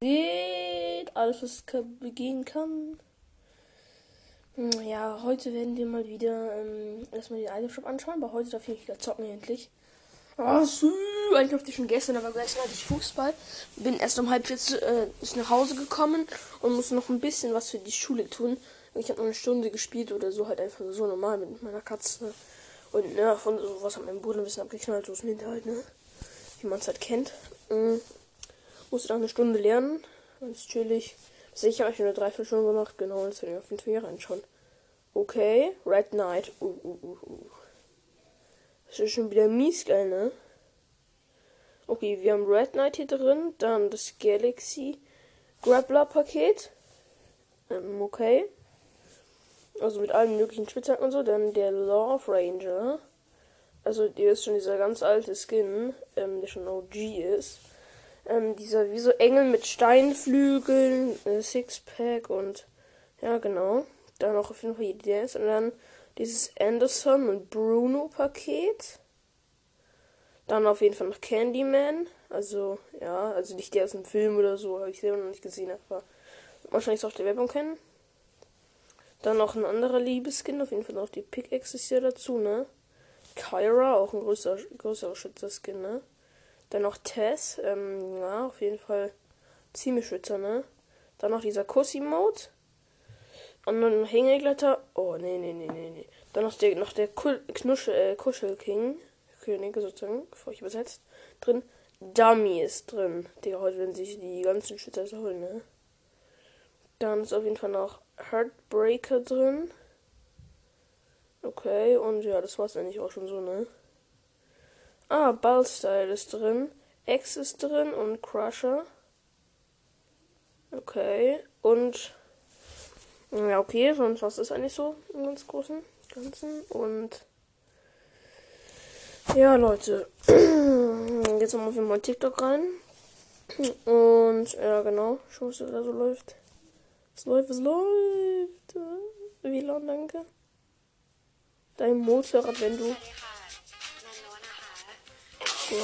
Geht alles, was gehen kann. Hm, ja, heute werden wir mal wieder ähm, erstmal den Item Shop anschauen, aber heute darf ich wieder zocken endlich. Oh, sü, eigentlich durfte ich schon gestern, aber gestern hatte ich Fußball. Bin erst um halb vier äh, nach Hause gekommen und muss noch ein bisschen was für die Schule tun. Ich habe noch eine Stunde gespielt oder so, halt einfach so normal mit meiner Katze. Und ne, von sowas hat mein Bruder ein bisschen abgeknallt, so ist im Hinterhalt, ne? Wie man es halt kennt. Mhm. Musste dann eine Stunde lernen. Ganz chillig. Sicher habe ich nur drei, vier Stunden gemacht. Genau, das werde ich auf jeden Fall reinschauen. Okay, Red Knight. Uh, uh, uh, uh. Das ist schon wieder mies geil, ne? Okay, wir haben Red Knight hier drin. Dann das Galaxy Grappler Paket. Ähm, okay. Also mit allen möglichen Spitzhacken und so. Dann der Love Ranger. Also, der ist schon dieser ganz alte Skin, ähm, der schon OG ist. Ähm, dieser wie so Engel mit Steinflügeln, äh, Sixpack und ja, genau. Dann noch auf jeden Fall DDS und dann dieses Anderson und Bruno Paket. Dann auf jeden Fall noch Candyman. Also, ja, also nicht der aus dem Film oder so, habe ich selber noch nicht gesehen, aber wahrscheinlich auch der Werbung kennen. Dann noch ein anderer Liebeskin, auf jeden Fall noch die Pickaxe ist ja dazu, ne? Kyra, auch ein größer, größerer Schützerskin, ne? Dann noch Tess, ähm, ja, auf jeden Fall ziemlich Schützer, ne? Dann noch dieser Kussi-Mode. Und dann Hängeglätter. Oh, nee, nee, nee, nee, nee. Dann noch der, noch der Knuschel, äh, Kuschelking. König sozusagen, bevor ich übersetzt. Drin. Dummy ist drin. Digga, heute werden sich die ganzen Schützer holen, ne? Dann ist auf jeden Fall noch Heartbreaker drin. Okay, und ja, das war's eigentlich auch schon so, ne? Ah, Ballstyle ist drin. X ist drin und Crusher. Okay. Und ja, okay, sonst was ist eigentlich so im ganz großen Ganzen. Und ja, Leute. Jetzt machen wir mal TikTok rein. Und ja, genau. Schau, was da so läuft. Es läuft, es läuft. WLAN, danke. Dein Motorrad, wenn du. Gut.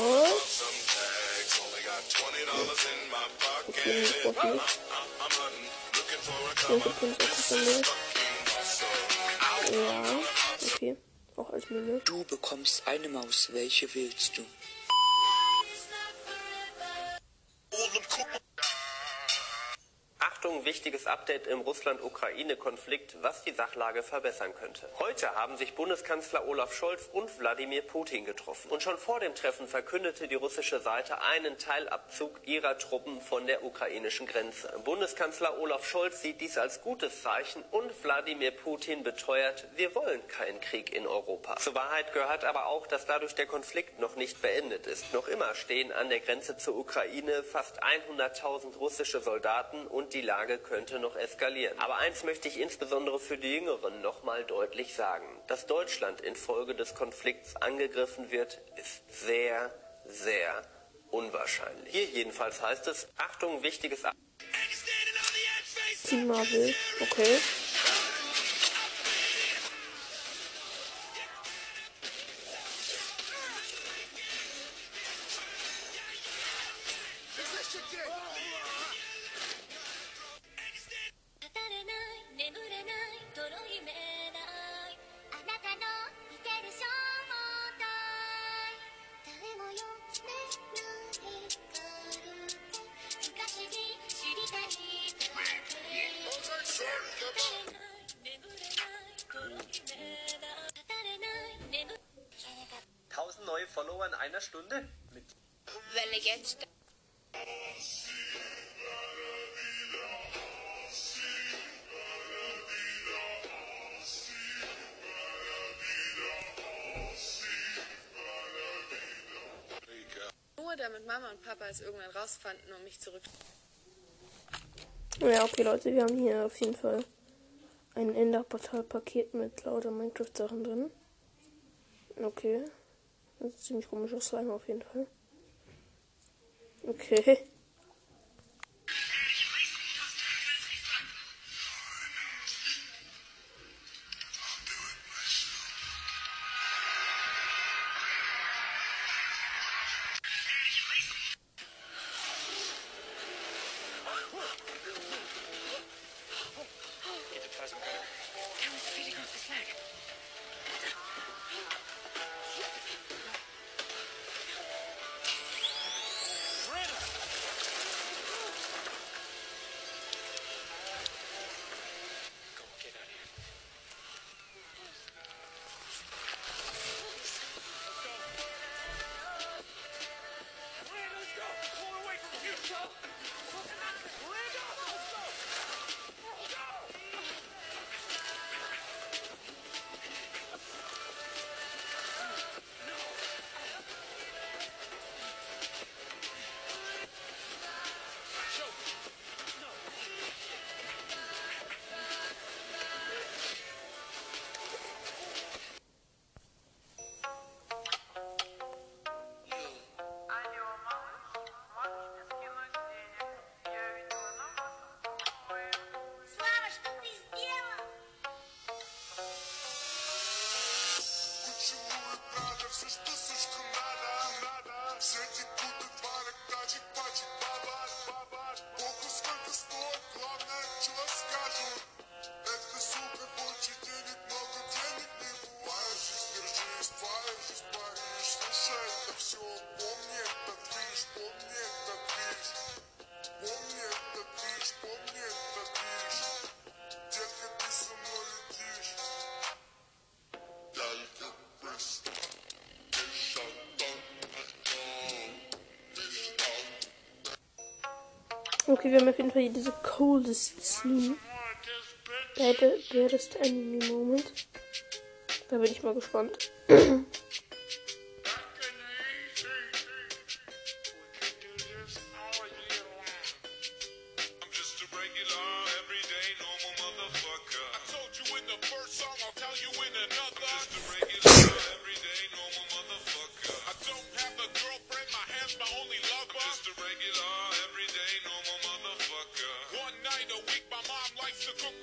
Okay, ich brauch nicht. Ja, okay. Auch als Müll. Du bekommst eine Maus. Welche willst du? Achtung, wichtiges Update im Russland-Ukraine-Konflikt, was die Sachlage verbessern könnte. Heute haben sich Bundeskanzler Olaf Scholz und Wladimir Putin getroffen. Und schon vor dem Treffen verkündete die russische Seite einen Teilabzug ihrer Truppen von der ukrainischen Grenze. Bundeskanzler Olaf Scholz sieht dies als gutes Zeichen und Wladimir Putin beteuert, wir wollen keinen Krieg in Europa. Zur Wahrheit gehört aber auch, dass dadurch der Konflikt noch nicht beendet ist. Noch immer stehen an der Grenze zur Ukraine fast 100.000 russische Soldaten und die Lage könnte noch eskalieren. Aber eins möchte ich insbesondere für die Jüngeren nochmal deutlich sagen. Dass Deutschland infolge des Konflikts angegriffen wird, ist sehr, sehr unwahrscheinlich. Hier jedenfalls heißt es, Achtung, wichtiges... Team Marvel, okay. Neue Follower in einer Stunde? Mit Welle jetzt. Nur damit Mama und Papa es irgendwann rausfanden und mich zurück. Ja, okay, Leute, wir haben hier auf jeden Fall ein Enderportal-Paket mit lauter Minecraft-Sachen drin. Okay. Das ist ein ziemlich komischer Slime auf jeden Fall. Okay. Get the plasma cutter. That was fitting off his leg. Okay, wir haben auf jeden Fall hier diese Coldest Scene. Baddest, Enemy Moment. Da bin ich mal gespannt.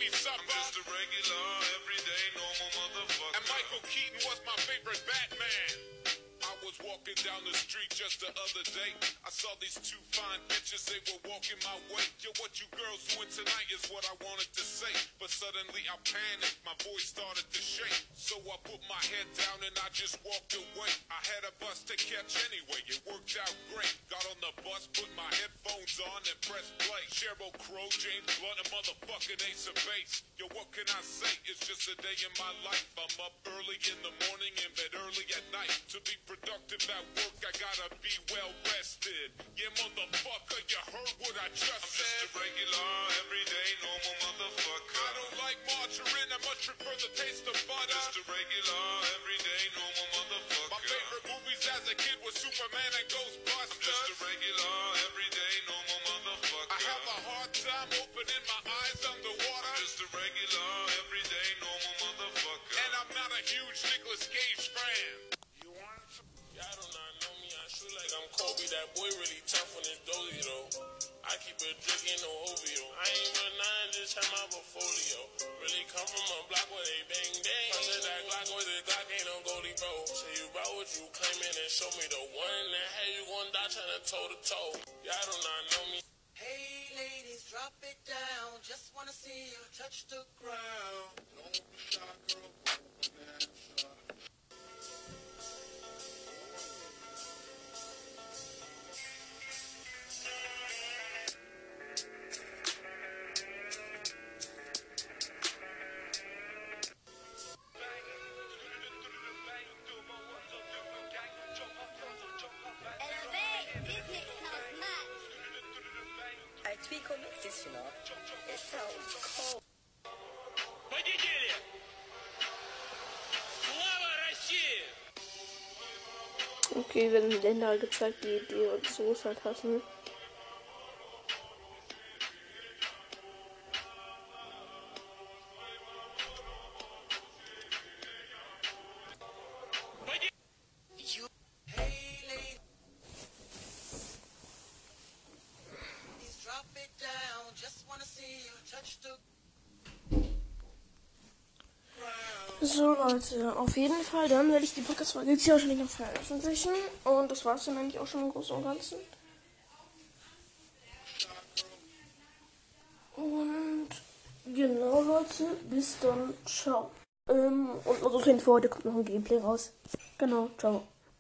me supper. I'm just a regular, everyday, normal motherfucker. And Michael Keaton was my favorite Batman. Was walking down the street just the other day. I saw these two fine bitches, they were walking my way. Yo, what you girls doing tonight is what I wanted to say. But suddenly I panicked, my voice started to shake. So I put my head down and I just walked away. I had a bus to catch anyway, it worked out great. Got on the bus, put my headphones on and pressed play. Cheryl Crow, James Blunt, and motherfucking Ace of Base. Yo, what can I say? It's just a day in my life. I'm up early in the morning, in bed early at night. To be productive at work, I gotta be well rested. Yeah, motherfucker, you heard what I just I'm said. just a regular, everyday, normal motherfucker. I don't like margarine, I much prefer the taste of butter. Just a regular, everyday, normal motherfucker. My favorite movies as a kid was Superman and Ghostbusters. I'm just a regular, everyday, normal motherfucker. I have a hard time opening my eyes underwater. I'm just a regular, everyday, normal motherfucker. And I'm not a huge Nicolas Cage fan. Kobe. That boy really tough on his dozy though. I keep a drink in no OVO. I ain't with nine, just have my portfolio. Really come from a block where they bang bang. Under that Glock with the Glock ain't no goldie bro. Say you about what you claiming and show me the one that had you gon' die trying to toe to toe. Y'all do not know me. Hey ladies, drop it down. Just wanna see you touch the ground. Don't be shy, girl. Man, shy. I tweak or mix this, you know. It sounds cold. Победили! Слава России! Okay, werden Länder gezeigt, die die uns Russland hassen. So Leute, auf jeden Fall, dann werde ich die Podcast-Folge jetzt hier wahrscheinlich noch veröffentlichen. Und das war es dann eigentlich auch schon im Großen und Ganzen. Und genau Leute, bis dann, ciao. Ähm, und also für heute kommt noch ein Gameplay raus. Genau, ciao.